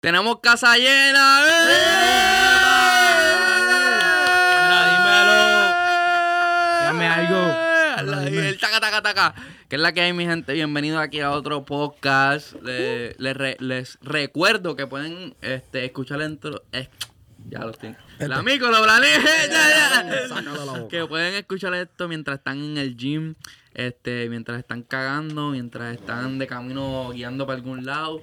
Tenemos casa llena. Dame algo. La- El taca, taca, taca. ¿Qué es la que hay, mi gente? Bienvenidos aquí a otro podcast. Le- les, re- les recuerdo que pueden este, escuchar dentro. eh, ya lo tengo. El amigo lo planeé. Que pueden escuchar esto mientras están en el gym, este, mientras están cagando, mientras están de camino guiando para algún lado.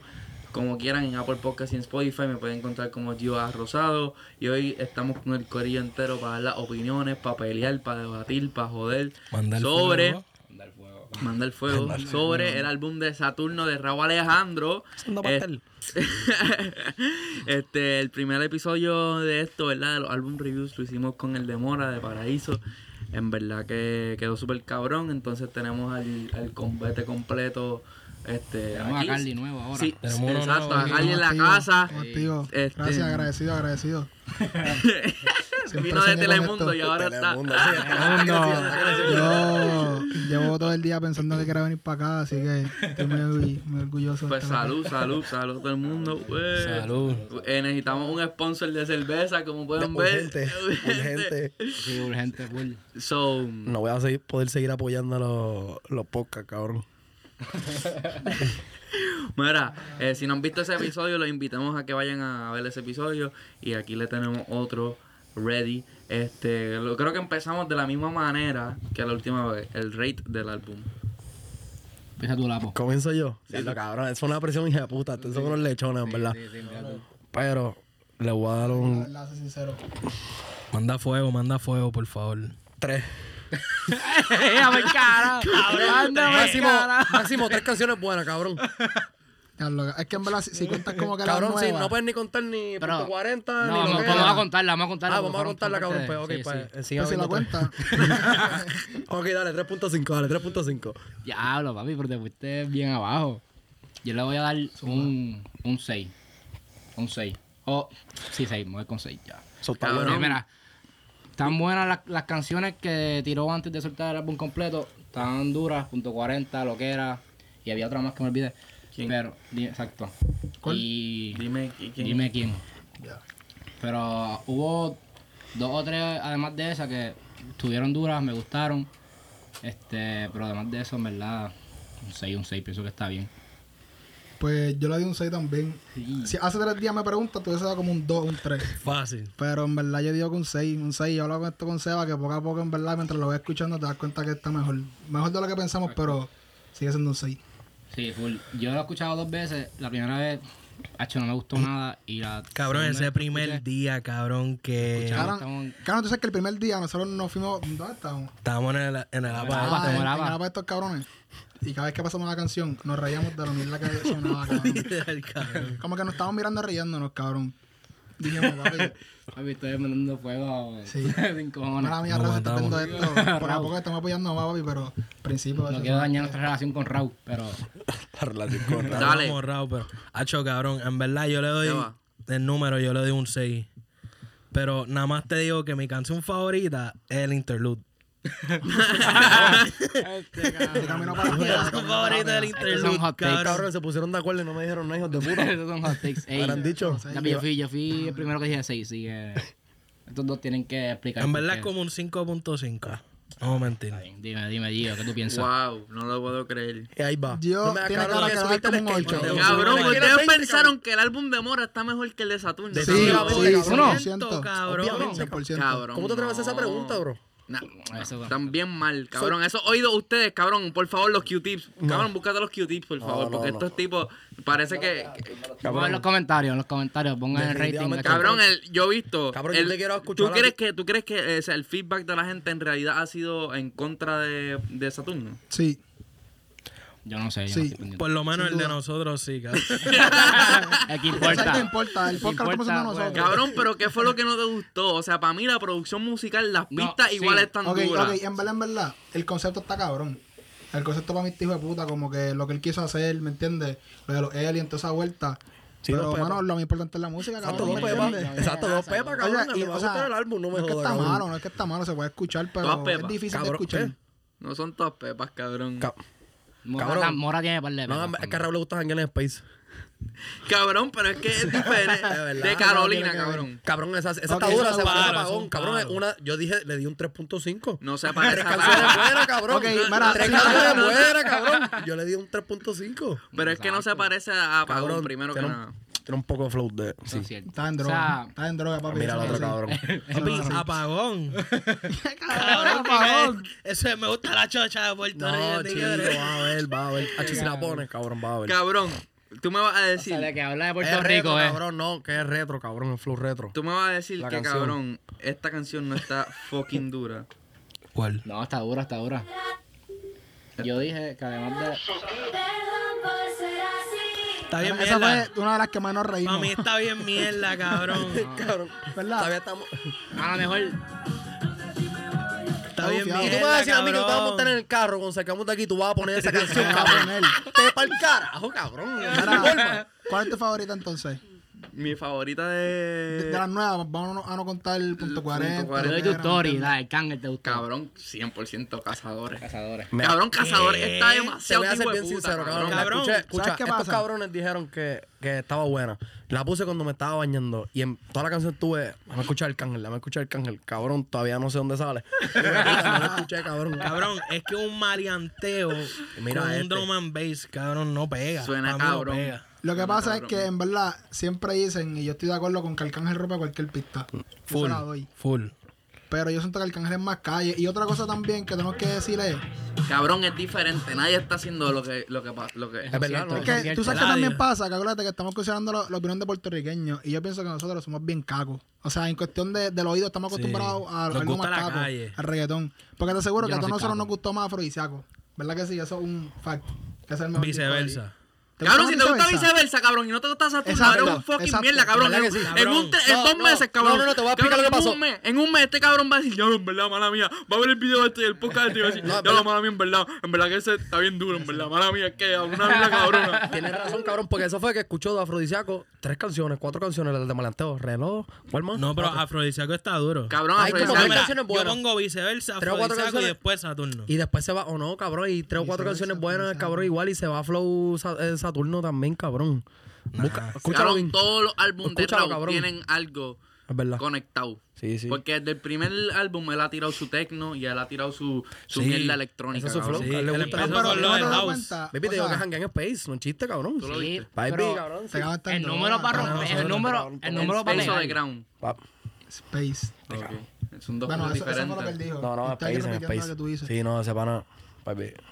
Como quieran, en Apple Podcast y en Spotify me pueden encontrar como Gio A. Rosado. Y hoy estamos con el corillo entero para dar las opiniones, para pelear, para debatir, para joder. Manda el sobre. fuego. Manda el fuego. sobre el álbum de Saturno de Raúl Alejandro. Eh, este, el primer episodio de esto, ¿verdad? De los álbum reviews lo hicimos con el de Mora de Paraíso. En verdad que quedó súper cabrón. Entonces tenemos al, al combate completo. Este, Tenemos a. Carly nuevo ahora. Sí, Tenemos uno exacto. nuevo A. Carly en la Activo, casa. activo. Este- Gracias, agradecido, agradecido. Siempre Vino de con Telemundo esto. y ahora está. Telemundo, sí, Yo llevo todo el día pensando que quería venir para acá, así que estoy muy, orgu- muy orgulloso. de Pues estar aquí. salud, salud, salud a todo el mundo. güey. Salud. Eh, necesitamos un sponsor de cerveza, como pueden ver. Urgente, urgente. Sí, urgente, full. So, No voy a seguir- poder seguir apoyando los, los podcasts, cabrón. Mira, eh, si no han visto ese episodio, los invitamos a que vayan a ver ese episodio. Y aquí le tenemos otro ready. Este, lo, creo que empezamos de la misma manera que la última vez, el rate del álbum. Empieza tu lapo. Comienzo yo. Sí, lo cabrón. Es una presión hija de puta. Ustedes son unos lechones, en verdad. Pero le voy a dar La un verdad, soy sincero. Manda fuego, manda fuego, por favor. 3. ¡Déjame cara! ¡Ándame Máximo, máximo tres canciones buenas, cabrón. Es que en verdad, si, si cuentas como que la Cabrón, sí, nueva, no puedes ni contar ni Pero- punto 40 No, ni lo vamos, que vamos a contarla, vamos a contarla. Ah, vamos a contarla, cabrón. Pues, ok, de- pues, sí, sí. siga pues si la cuenta. Ok, dale, 3.5, dale, 3.5. Diablo, papi, pero te fuiste bien abajo. Yo le voy a dar un, un 6. Un 6. Oh, sí, 6, me voy con 6 ya. Está Cabrón. bueno. Mira, están buenas las, las canciones que tiró antes de soltar el álbum completo. Estaban duras, punto 40, lo que era. Y había otra más que me olvidé. ¿Quién? Pero, exacto. ¿Cuál? Y Dime, ¿y quién? dime quién. Ya. Pero hubo dos o tres, además de esas, que estuvieron duras, me gustaron. Este, pero además de eso, en verdad, un 6, un 6, pienso que está bien. Pues yo le di un 6 también. Si hace tres días me preguntas, tú hubiese dado como un 2, un 3. Fácil. Pero en verdad yo digo que un 6, un 6. Yo hablo con esto con Seba, que poco a poco en verdad mientras lo voy escuchando te das cuenta que está mejor. Mejor de lo que pensamos, pero sigue siendo un 6. Sí, full. Yo lo he escuchado dos veces. La primera vez, hecho, no me gustó nada. Y la Cabrón, ese primer escuché, día, cabrón, que Escuchaba. Cabrón, estamos- cabrón, tú sabes que el primer día nosotros nos fuimos. ¿Dónde estábamos? estábamos en el, en el Ah, apa. estamos en el en APA. estos cabrones. Y cada vez que pasamos la canción, nos reíamos de lo mierda que sonaba, cabrón. Como que nos estábamos mirando riéndonos, cabrón. Dijimos, papi, Papi, estoy mandando fuego. Sí. Sin cojones. mala mía, Raúl, si estás viendo esto. Por a poco estamos apoyando a papi, pero al principio. No quiero dañar nuestra relación con Raúl, pero La relación con Raúl. Dale. Estamos morrados, pero. Hacho, cabrón, en verdad yo le doy. El número, yo le doy un 6. Pero nada más te digo que mi canción favorita es el interlude. De camino para la Mi peda, canción camino favorita para es el la Estos son interlude. hot takes. cabrón. Cabrón, se pusieron de acuerdo y no me dijeron nada, hijos de puta. esos son hot takes. Ey, Habrán dicho. Sí. yo fui, yo fui el primero que dije 6, así que estos dos tienen que explicar. En verdad es como un 5.5. No mentir. Está bien, Dime, dime, Gio, ¿qué tú piensas? Wow, no lo puedo creer. Y ahí va. Yo- No tiene cabrón cara que subiste como un skate, ocho. cabrón. Cabrón, Subiste el ustedes pensaron que el álbum de Mora está mejor que el de Saturno. De- Sí, Definitivamente, sí, cabrón. 100%. cabrón. Obviamente. 100%. Cabrón. ¿Cómo te atreves a hacer esa no. pregunta, bro? Nah, Eso están bien mal, cabrón. Esos oídos ustedes, cabrón, por favor, los Q-tips. Cabrón, búscate los Q-tips, por favor, no, porque no. estos tipos parece que. Ver en los comentarios, en los comentarios, pongan el rating. Cabrón, el, yo he visto. Cabrón, yo el- te quiero escuchar ¿Tú crees que, tú crees que o sea, el feedback de la gente en realidad ha sido en contra de, de Saturno? Sí, Yo no sé, yo Sí. no. Por lo menos Sin el de nosotros sí, cabrón. ¿Qué Exacto, importa? importa. El podcast lo estamos Importa, haciendo nosotros. Cabrón, pero ¿qué fue lo que no te gustó? O sea, para mí la producción musical, las No, pistas sí. igual están Ok, duras. ok, en verdad, en verdad, el concepto está cabrón. El concepto para mi hijo de puta, como que lo que él quiso hacer, ¿me entiendes? Lo de los aliens, toda esa vuelta. Sí, pero, dos mano, lo más importante es la música, Exacto, cabrón. dos ¿me pepas. Exacto, dos pepas, cabrón. Oye, y, o sea, el álbum, no me no es que está cabrón. malo, no es que está malo, se puede escuchar, pero es difícil Cabrón, de escuchar. No son todas pepas, cabrón. Ca- Mora, Cabrón. Mora tiene par de No, es que a Raúl le gusta janguear en Space. Cabrón, pero es que es diferente. de no Carolina, cabrón. Cabrón, esa, esa Ok, está dura, se palo, apagón. Cabrón, es una, yo dije, le di un 3.5. No se Tres parece a canciones buenas, cabrón. Ok, mira, Tres canciones no, no. buenas, cabrón. Yo le di un 3.5. Pero es que no se parece a Apagón, Cabrón, primero que nada. un, tiene un poco de flow de... Sí. es cierto. Está en O droga. sea, está en droga, papi. Mira al otro no cabrón. Papi, no apagón. Cabrón, apagón. Eso es- me gusta la chocha de Puerto No, Rico. chico, tigre. va a ver, va a ver. Hacho, si la pones, cabrón, va a ver. Cabrón, tú me vas a o decir. sea, de que habla de Puerto Es retro, Rico, eh. cabrón, no, que es retro, cabrón, es flow retro. Tú me vas a decir La que, canción. cabrón, esta canción no está fucking dura. ¿Cuál? No, está dura, está dura. Yo dije que además de... Está bien Esa mierda. fue una de las que más nos reímos. Para mí está bien mierda, cabrón. Cabrón, ¿Verdad? todavía estamos... A lo mejor... Está bien. Y tú me vas a decir a mí que te vas a montar en el carro, cuando sacamos de aquí, tú vas a poner esa canción, cabrón. Te pa'l carajo, cabrón. ¿Cuál es tu favorita entonces? Mi favorita De, de. de las nuevas, vamos a no contar el punto 40. punto 40. Yo doy tu story, la del Cángel te gustó. Cabrón, 100% cazadores. Cazadores. Cabrón, cazadores ¿qué? está Te demasiado voy a ser de bien puta, sincero, cabrón. Cabrón, Escucha, escucha, ¿sabes qué estos pasa? cabrones dijeron que, que estaba buena. La puse cuando me estaba bañando y en toda la canción tuve, déjame escuchar el cángel, déjame escuchar el cángel. Cabrón, todavía no sé dónde sale. no lo escuché, cabrón. Cabrón, es que un marianteo Mira con este. un drum and bass, cabrón, no pega. Suena no cabrón. pega. Lo que pasa es que en verdad siempre dicen, y yo estoy de acuerdo con que Arcángel rompe cualquier pista. Yo se Full, la doy. full. Pero yo siento que Arcángel es más calle. Y otra cosa también que tenemos que decir es, Cabrón, es diferente. Nadie está haciendo lo que, lo que, lo que Es verdad, ¿no? es que tú sabes que también pasa, que acuérdate que estamos considerando la opinión de puertorriqueños. Y yo pienso que nosotros somos bien cacos. O sea, en cuestión de, del oído estamos Sí. acostumbrados a, Nos algo gusta más la caco, calle. al reggaetón. Porque te aseguro Yo que a todos nosotros caco. nos gustó más afrodisíaco. ¿Verdad que sí? Eso es un fact. Que es el mejor. Viceversa. ¿Te Cabrón, si te gusta viceversa? cabrón, y no te gusta Saturno, eres un fucking exacto. mierda, cabrón. ¿Verdad En, que sí? en un, en dos no, meses, cabrón. no, no, no, te voy a explicar Cabrón, lo que en pasó. Un mes, en un mes este cabrón va a decir, yo, en verdad, mala mía. Va a ver el video este y el podcast este y va a decir, No, ya, verdad. mala mía, en verdad. En verdad que ese está bien duro, en verdad. Mala mía, es que una mierda cabrona. Tienes razón, cabrón, porque eso fue que escuchó de Afrodisiaco tres canciones, cuatro canciones, las de Malanteo, reloj, ¿cuál más? No, pero Cuatro. Afrodisíaco está duro. Cabrón, como Yo, pongo viceversa, Tres o cuatro Afrodisíaco y después Saturno. Y después se va, o no, cabrón, y tres o cuatro canciones buenas, cabrón, igual, y se va a Flow eh, Saturno también, cabrón. Busca, escúchalo Cabrón, bien. todos los álbumes de Raúl cabrón. tienen algo conectado. Sí, sí. Porque desde el primer álbum él ha tirado su techno y él ha tirado su, su Sí. mierda electrónica. Ese es su flow. A él le gusta eso. pero con ¿no lo te del das house. cuenta? Baby, O te digo que janguean en Space, no es chiste, cabrón. Se el número para romper, el número, el ¿En número para Space de. Ground? Pa- Space. Ok. Son dos Bueno, cosas eso, eso diferentes. No, no, Space, Space. Sí, no, ese pana.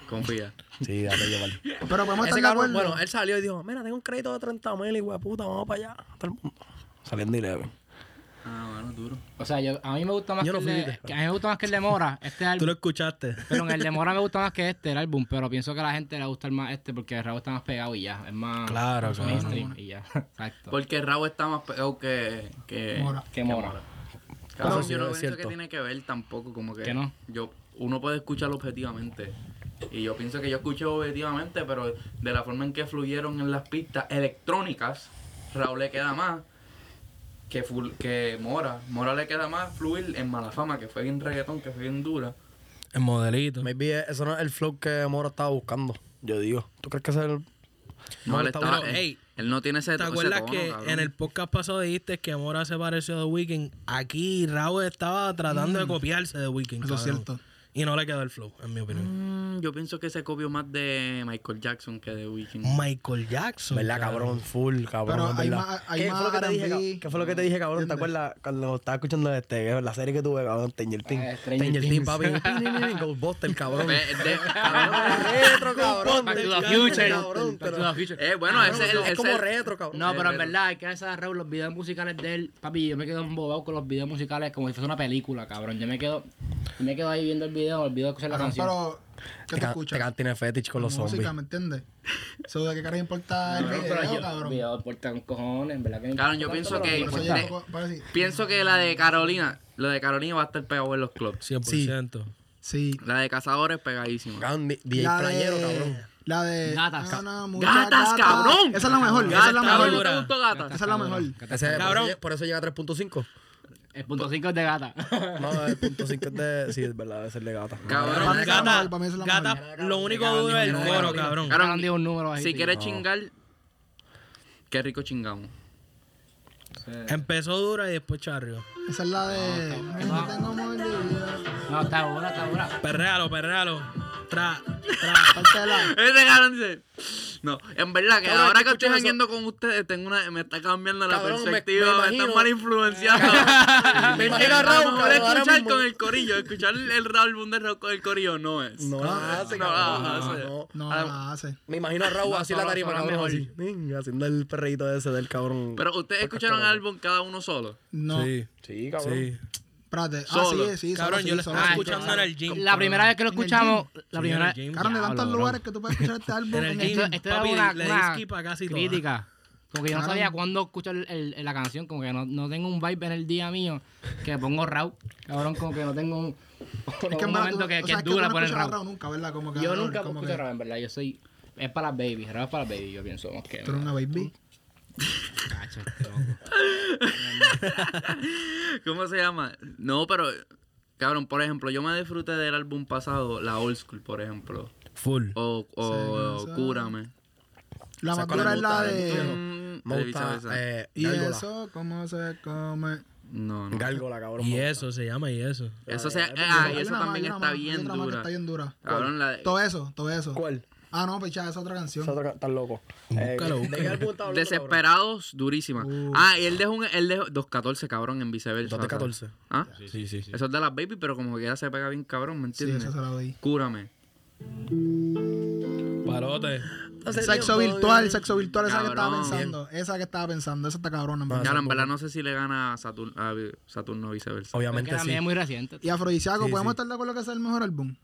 Confía. Sí, dale llevar. Pero podemos estar de acuerdo. bueno, él salió y dijo, mira, tengo un crédito de 30 mil y puta, vamos para allá. Todo el mundo. Saliendo y leve. Ah, bueno, duro. O sea, yo, a mí me gusta más Yo que, no el de, que a mí me gusta más que el de Mora, este Tú lo álbum. escuchaste. Pero en el de Mora me gusta más que este, el álbum, pero pienso que a la gente le va a gustar más este porque el Raúl está más pegado y ya, es más Claro, más claro. mainstream y ya. Exacto. Porque Raúl está más pegado que. que Mora. Que Mora. Sí yo no pienso que tiene que ver tampoco, como que. ¿Que no? Yo, uno puede escucharlo objetivamente. Y yo pienso que yo escucho objetivamente, pero de la forma en que fluyeron en las pistas electrónicas, Raúl le queda más que, full- que Mora. Mora le queda más fluir en mala fama, que fue bien reggaetón, que fue bien dura. El modelito. Maybe eso no es el flow que Moro estaba buscando. Yo digo. ¿Tú crees que ese es el. No, él, está estaba- bueno. Ey, él no tiene ese ¿Te ese acuerdas tono, que cabrón. en el podcast pasado dijiste que Mora se pareció a The Weeknd? Aquí Raúl estaba tratando de copiarse de Weeknd. Eso es cierto. Y no le quedó el flow, en mi opinión. Mm, yo pienso que se copió más de Michael Jackson que de Weeknd. Michael Jackson. ¿Verdad, cabrón? Full, cabrón. Pero verdad. hay ¿Qué fue lo que te dije, R&B, cab- ¿Qué fue lo que te dije, cabrón? ¿Te acuerdas cuando estaba escuchando este, la serie que tuve, cabrón? Stranger Things. Eh, Stranger Stranger Things, Things. papi. Ghostbuster, cabrón. Retro, cabrón. Back to the future. cabrón. Eh, bueno, ese es el. es ese como retro, cabrón. No, pero en Eh, verdad, hay que hacer Raúl los videos musicales de él. Papi, yo me quedo embobado con los videos musicales como si fuese una película, cabrón. Yo me quedo, yo me quedo ahí viendo el video, me olvido de escuchar la Cabrón, canción. Pero, ¿qué Te escuchas? te ca- tiene fetish con los Música, zombies. ¿me entiendes? Eso de qué carajo importa el Cabrón, pero video, yo- cabrón. video importa un cojones, en verdad que me Cabrón, yo pienso que- me Pienso que la de Carolina, la de Carolina va a estar pegado en los clubs. 100%. Sí. La de Cazadores pegadísima. Cabrón, DJ La playero, de... cabrón. La de... Gatas. No, muchas ¡Gatas, cabrón! Esa es la mejor, esa es la Gatas, mejor. ¿No dura. te gustó Gatas? Esa es la mejor. Cabrón. Por, eso, por eso llega a 3.5. El punto 5 es de gata. No, el punto 5 es de. Sí, es verdad, debe ser de gata. Cabrón, Para mí esa es la Gata, para mí es la gata, mejor. lo único duro es el coro, cabrón. Cabrón, digo un número bajito. Si quieres chingar, Qué rico chingamos. Empezó dura y después charrio. Esa es la de. No. No, está dura, está dura. Perréalo, perréalo. Tra, tra. Parte de la. Ese cabrón dice. No, en verdad que Cabrón, ahora que estoy jangueando con ustedes, tengo una, me está cambiando la Cabrón, perspectiva, me me, imagino- están mal influenciado. Me imagino a Raúl, cabrón, escuchar con el corillo, escuchar el álbum de Raúl con el corillo no es. No la hace, no cabrón. la hace. No. No Ah, la hace. Me imagino a Raúl No, así la tarima, cabrón, mejor. así. Venga, haciendo el perreíto ese del cabrón. Pero ustedes escucharon el álbum cada uno solo. No. Sí, sí, cabrón. sí. Espérate. Solo. Ah, sí, sí. Cabrón, solo, yo sí, lo solo, estaba sí, escuchando solo. en el gym. La primera vez que lo escuchamos, Sí, la primera gym. Cabrón, de tantos lugares que tú puedes escuchar este álbum. En el gym. Esto, esto era Papi, una, le una skip a casi crítica. Como que yo no sabía cuándo escuchar el- el- la canción, como que no, no tengo un vibe en el día mío que pongo rap. Cabrón, como que no tengo un, Es que un momento tú- que, que sea, es dura poner rap. rap nunca, ¿verdad? Como que Yo nunca como escucho que rap, en verdad. Yo soy. Es para las babies, rap es para las babies, yo pienso. Que. Tú eres una baby. Cacho, loco. ¿Cómo se llama? No, pero, cabrón, por ejemplo, yo me disfruté del álbum pasado, la Old School, por ejemplo. Full. O, o Se. Cúrame. La más ¿Sabes cuál dura es la de. Mm, eh, Y eso, ¿cómo se come? No, no. Gárgola, cabrón. Y eso, se llama y eso. Eso se, Hay ah, y eso también está bien dura. Está bien dura. Cabrón, la de- Todo eso, todo eso. ¿Cuál? Ah, no, picha, es otra canción. Esa otra- Estás loco. Búscalo, ¿De qué álbum estás hablando, Desesperados, durísima. Ah, y él dejó un, él dejó 214, cabrón, en viceversa. 214. ¿Ah? Sí, sí. Eso es de las baby, pero como que ya se pega bien cabrón, ¿me Sí, entiendes? eso se la doy. Cúrame. Palote. Sexo virtual, sexo virtual, esa que estaba pensando. Esa que estaba pensando, esa está cabrona. en verdad. Claro, en verdad no sé si le gana a Saturno, a Saturno viceversa. Es Obviamente sí. es muy reciente. Y Afrodisíaco, Sí, ¿podemos sí. estar de acuerdo que es el mejor álbum?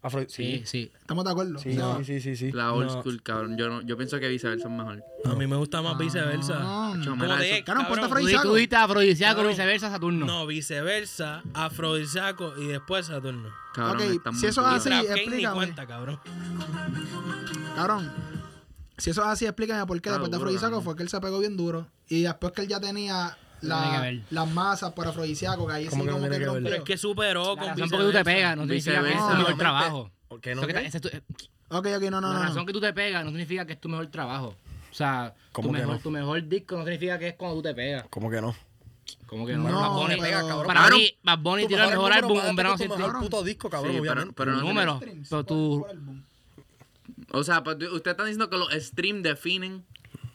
Afro- Sí, sí. sí. ¿Estamos de acuerdo? Sí, O sea, sí, sí, sí, sí. La old No. school, cabrón. Yo, no, yo pienso que viceversa es mejor. A mí me gusta más viceversa. Ah, Como mira de-. Cabrón, ponte Afrodisíaco. tú diste afrodisíaco, Cabrón. viceversa, Saturno. No, viceversa, afrodisíaco y después Saturno. Cabrón, Ok, si eso es así, explícame. cuenta, cabrón. Cabrón, si eso es así, explícame por qué después de Afrodisíaco cabrón. fue que él se pegó bien duro. Y después que él ya tenía la, las masas por Afrodisíaco, que ahí sí ¿Cómo que no como que tiene que ver? rompió. Pero es que superó La con razón por que tú te pegas no significa que es tu mejor trabajo. ¿Por qué no? Ok, ok, no, no, la no. razón no. que tú te pegas no significa que es tu mejor trabajo. O sea, tu ¿Cómo que mejor, no? tu mejor disco no significa que es cuando tú te pegas. ¿Cómo que no? Como que No, no, Bad Bunny- pero- pega, cabrón. Para Cabrón, mí, Bad Bunny tiró el mejor álbum en verano sin ti. mejor puto disco, cabrón, Sí, pero- obviamente. pero no número. Pero tú. O sea, pues, usted está diciendo que los streams definen.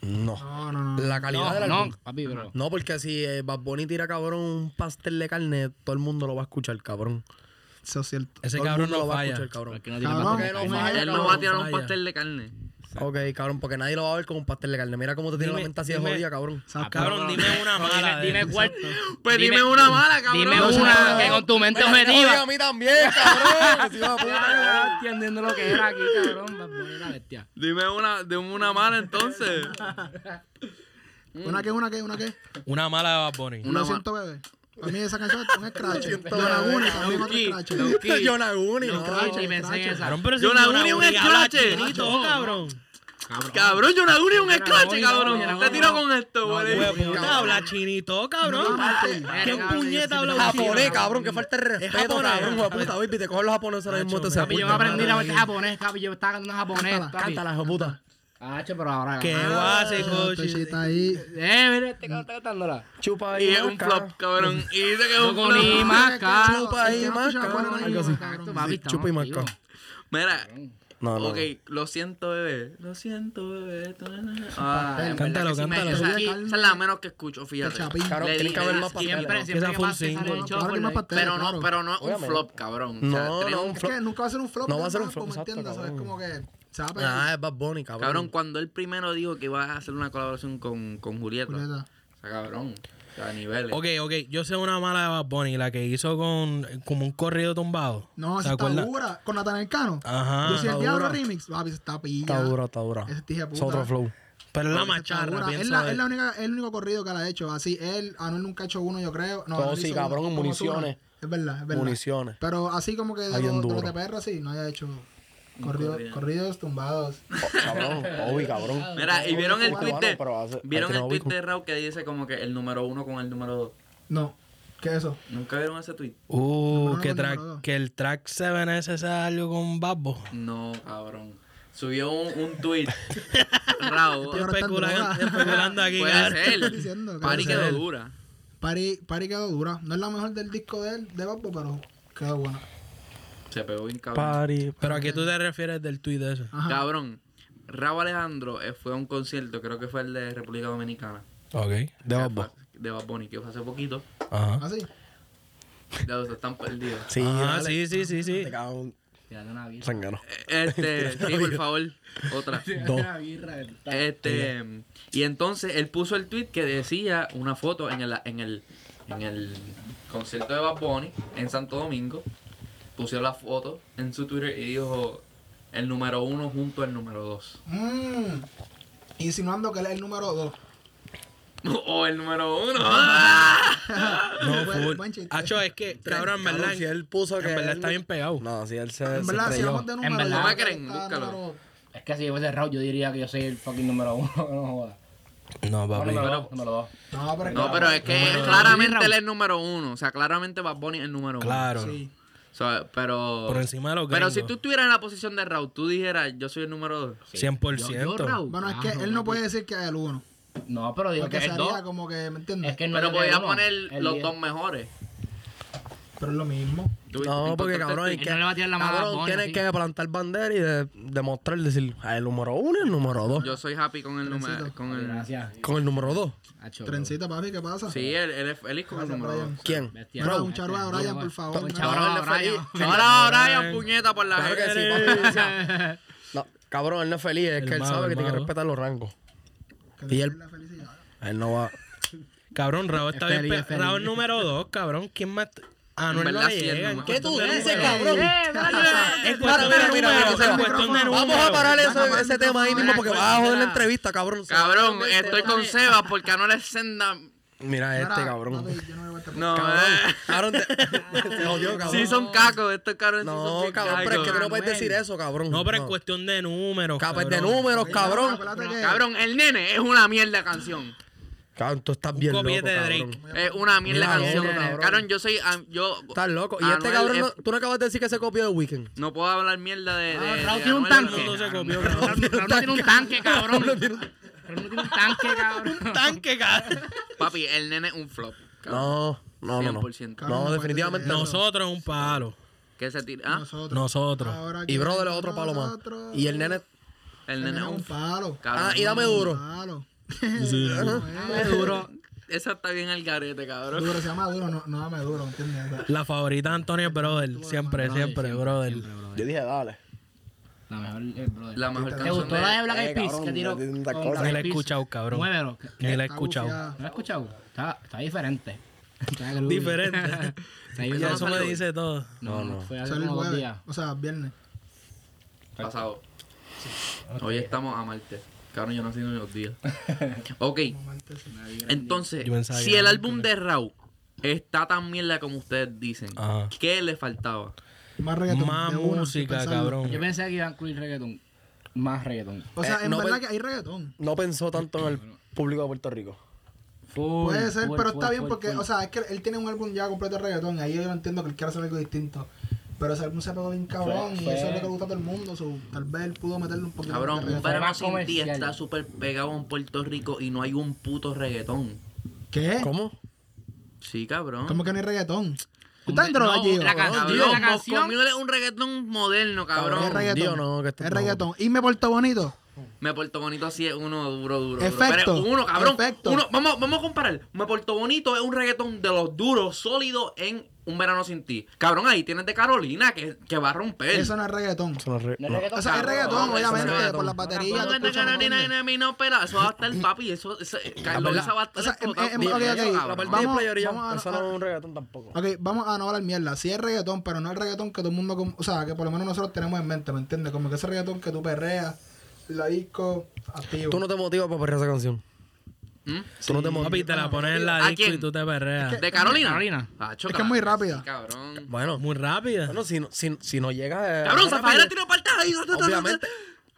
No. No, no, no. La calidad No, del no, álbum. papi, pero. No, porque si eh, Bad Bunny tira, cabrón, un pastel de carne, todo el mundo lo va a escuchar, cabrón. Eso es cierto. Ese Todo cabrón no lo va a escuchar, cabrón. porque no tiene Cabrón, no Él no va a tirar un pastel de carne. Ok, cabrón, porque nadie lo va a ver con un pastel de carne. Mira cómo te tiene Dime- la mente así de dime- jodida, cabrón. ¿Sabes, Cabrón, dime una mala. dime, dime cuál. Pues dime una mala, cabrón. Dime una que con tu mente me objetiva. a mí también, cabrón. a cabrón. Entiendiendo lo que era aquí, cabrón. Bestia. Dime una, dime una mala entonces. ¿Una qué, una qué, una qué? Una mala de Bad Bunny. Una Lo ma- siento, bebé. A mí esa canción es un scratch. siento, Yo la bebé. única, también otro scratch. Yonaguni, no. Yo ni pensé en esa. Cabrón, si Yonaguni uní un habla escrache. Cabrón. Cabrón, yo una uni un escrache, cabrón. Te tiro con esto, güey. Hueputa, habla chinito, cabrón. ¿Quién puñeta habla Japonés, cabrón, que falta de respeto, cabrón. puta, baby, te cogen los japoneses ahora mismo, yo me apuntan. aprendí la vuelta japonés, papi. Yo estaba cantando japonés. Cántala, puta. Hacho, pero ahora. Qué Ah, guase, coche. Tochita ahí. Eh, mira, este cabrón está cantándola. Chupa ahí. Y es un flop, cabrón. Y dice que es un flop. Chupa ahí, Es Sí, estamos Chupa y marca. activos. Mira. No, no. Ok, lo siento, bebé. Lo siento, bebé. Ah, en Cántalo, verdad que sí me- cántalo. Esa, es la menos que escucho, fíjate. El chapín. Claro, Le tiene di- que haber le más. Siempre, siempre que full pasa, sale single. el show, Ahora que por más ahí. pasteles, Pero no, claro. pero no es un Obviamente. flop, cabrón. O No, sea, no, tenemos- un Es flop. que nunca va a ser un flop. No va a ser un flop, ¿me exacto, entiendes? ¿Sabes? cabrón. Como que se va a pegar. Ah, es Bad Bunny, cabrón. Cabrón, cuando él primero dijo que iba a hacer una colaboración con, con Julieta. Julieta. O sea, cabrón. A niveles. Ok, ok, yo sé una mala de Bad Bunny, la que hizo con como un corrido tumbado. No, ¿Se esa está dura. Con Nathan Cano. Ajá. Yo soy el diablo remix. Papi, está pilla. Está dura, está dura. Ese tije Es otro flow. Pero es la macharra. Es, la, es la única, es el único corrido que la ha hecho. Así, él, Anuel nunca ha hecho uno, yo creo. No, Anuel sí, cabrón, como municiones. Es verdad, es verdad. Municiones. Pero así como que de, los, de los duro. de PR, sí, no haya hecho corrido- corrido. corridos tumbados. Oh, cabrón, Obi, cabrón. Mira, y vieron el Cubano, tweet de, vieron el tweet de Raúl que dice como que el número uno con el número dos. No, ¿qué es eso? ¿Nunca vieron ese tweet? Uh, que, track, que el track 7S sea algo con Babbo. No, cabrón. subió un, un tweet. Raúl. Especulando, especulando aquí, Puede ser. diciendo, Pari quedó dura. Pari, Pari quedó dura. No es la mejor del disco de él, de Babbo, pero quedó buena. Se pegó bien cabrón. Party. Pero a qué tú te refieres del tweet ese. Ajá. Cabrón. Raúl Alejandro eh, fue a un concierto, creo que fue el de República Dominicana. Ok. De Bad Bunny. De Bad Bunny, que fue hace poquito. Ajá. Así. Ya los están perdidos. Sí, Ajá, dale. sí, sí, sí, sí. Te cago en Tírate una birra. zángano. Este, sí, por favor, otra. Dos. Este, y entonces él puso el tweet que decía una foto en el, en el, en el concierto de Bad Bunny en Santo Domingo. Puso la foto en su Twitter y dijo el número uno junto al número dos. Mm. Insinuando que él es el número 2. O el número uno. No, full. buen chiste. Hacho, es que, cabrón, en verdad, Cabrón, si él puso que. en verdad él- está bien pegado. No, si él se. En se verdad, si hablamos de números, verdad. yo No me creo que creen, está búscalo. número- Es que si yo fuese Raúl, yo diría que yo soy el fucking número uno. no jodas. No, No, papi. número dos, número dos. No, pero es No, que- pero es que Número dos. claramente él es el número uno. O sea, claramente Bad Bunny es el número uno. Claro. Sí. Pero. Por encima de los Pero si tú estuvieras en la posición de Raúl, tú dijeras, yo soy el número dos. 100%. Raúl, Bueno, es que él no puede decir que es el 1. No, pero digo Porque que es sería dos. como que, ¿me entiendes? Es que no Pero podía poner el los dos mejores. Pero es lo mismo. No, porque cabrón, es que, no le va a tirar la mano a Bad cabrón, tienes así. que plantar bandera y de, demostrar, decir, ah, el número uno y el número dos. Yo soy happy con el número. Trencito. Con el... Gracias. Con el número dos. Hacho, Trencita, papi, ¿qué pasa? Sí, él, él es feliz con el Gracias, número Brian. dos. ¿Quién? Bestia. Bro, Bro, un chaval a este, Brian, por favor. Un chaval Cabrón, a él es feliz. Brian. Hola, Brian, puñeta por la Claro que gente. sí. No, cabrón, él no es feliz, es El que él sabe que tiene que respetar los rangos. Y él- la felicidad. Él no va. Cabrón, Raúl está Es bien feliz, pe- es feliz. Raúl número 2, cabrón. ¿Quién más? No, En él no le llega. no. ¿En ¿Qué tú dices, cabrón? Vamos a parar eso, ese tema ahí mismo porque vas a joder la entrevista, cabrón. Cabrón, estoy con Seba porque a no le senda. Mira este, cabrón. no Cabrón, eh. cabrón, te, jodió, cabrón. Sí son cacos, estos cabrones sí son No, cabrón, pero es que tú no puedes decir eso, cabrón. No, pero en cuestión de números. Capaz de cabrón. números, cabrón. Cabrón, el nene es una mierda de canción. Cabrón, tú estás bien loco, copiete de cabrón. Drake. Es una mierda Mira, canción. cabrón. Cabrón, yo soy. ah, Yo, Estás loco. Y este Anuel cabrón, no- es- tú no acabas de decir que se copió de Weekend. No puedo hablar mierda de. de, Ah, de Raúl tiene un Anuel tanque. No se copió, Raúl cabrón. Raúl no tiene un tanque, cabrón. Raúl no tiene un tanque, cabrón. Tanque, cabrón. Papi, el nene es un flop. cabrón. No, no, no. No, 100%. Cabrón, no no definitivamente no. Nosotros un palo. Que se tira. Ah, Nosotros. Nosotros. Ahora Y que brother es otro palo más. nosotros- Y el nene. el nene es un un palo. cabrón. Ah, y dame Un duro. palo. Sí. Es duro. Esa está bien al garete, cabrón. Duro, se llama duro, no, no dame duro, ¿entiendes? O sea, La favorita de Antonio es Brother. Siempre, siempre, brother. Yo dije, dale. La mejor, eh, brother. La mejor ¿Te canción gustó la de Black Eyed Eh, Peas cabrón, que tiró? con Ni la he Eyed Peas? escuchado, cabrón. Muévelo. Ni la he escuchado. ¿No la has escuchado? Está, está diferente. Está. Diferente. Está Y diferente. eso me dice todo. No, no. Fue hace Eso es el como dos jueves, días. o sea, viernes. Pasado. Hoy estamos a martes. Cabrón, yo no sé ni los días. Ok, entonces, si el álbum de Raúl está tan mierda como ustedes dicen, Ajá. ¿qué le faltaba? Más reggaetón. Más de una, música, cabrón. Yo pensé que iba a incluir reggaetón. Más reggaetón. O sea, Eh, en no verdad que hay reggaetón. No pensó tanto en el público de Puerto Rico. Full, Puede ser, full, pero full, está bien full, porque, full. o sea, es que él tiene un álbum ya completo de reggaetón. Ahí yo entiendo que él quiere hacer algo distinto. Pero ese álbum se pegó bien cabrón Fue- y eso es lo que gusta a todo el mundo. so, tal vez él pudo meterle un poquito Cabrón, de un verano sin ti está súper pegado en Puerto Rico y no hay un puto reggaetón. ¿Qué? ¿Cómo? Sí, cabrón. ¿Cómo que no hay reggaetón? ¿Tú Hombre, estás en droga, no, Gio? la Cabrón, la canción- es un reggaetón moderno, cabrón. Es reggaetón. Dios, no, que esto es reggaetón. Y me portó bonito. Me porto bonito así es uno duro, duro. duro. Efecto, Pero uno, cabrón. efecto. Uno, vamos, vamos a comparar. Me porto bonito es un reggaetón de los duros, sólidos en Un Verano Sin Ti. Cabrón, ahí tienes de Carolina que, que va a romper. Eso no es reggaetón. Eso no es re- No es no. reggaetón, O sea, es reggaetón, eso no es obviamente, reggaetón. por las baterías. Como tú es de escuchas un Carolina de mí no pela, eso va a estar papi. Eso, eso Carlos va a estar O sea, em- explotado. em- Bien, ok, ok, cabrón. La parte Vamos- de playería, vamos a- eso no es un reggaetón tampoco. Ok, vamos a no hablar mierda. Sí es reggaetón, pero no es reggaetón que todo el mundo, o sea, que por lo menos nosotros tenemos en mente, ¿me entiendes? Como que ese reggaetón que tú perreas, la disco, activo. Tú no te motivas para perrear esa canción. ¿Mm? Tú no te motivas. Papi, te la pones en la ¿A disco quién? y tú te perreas. ¿De Carolina? Carolina. Acho, Es que es muy cabrón, rápida. sí, cabrón. Bueno, Muy rápida. bueno si, no- si, si no llega. eh, Cabrón, Zafaela tiró para ahí. Obviamente.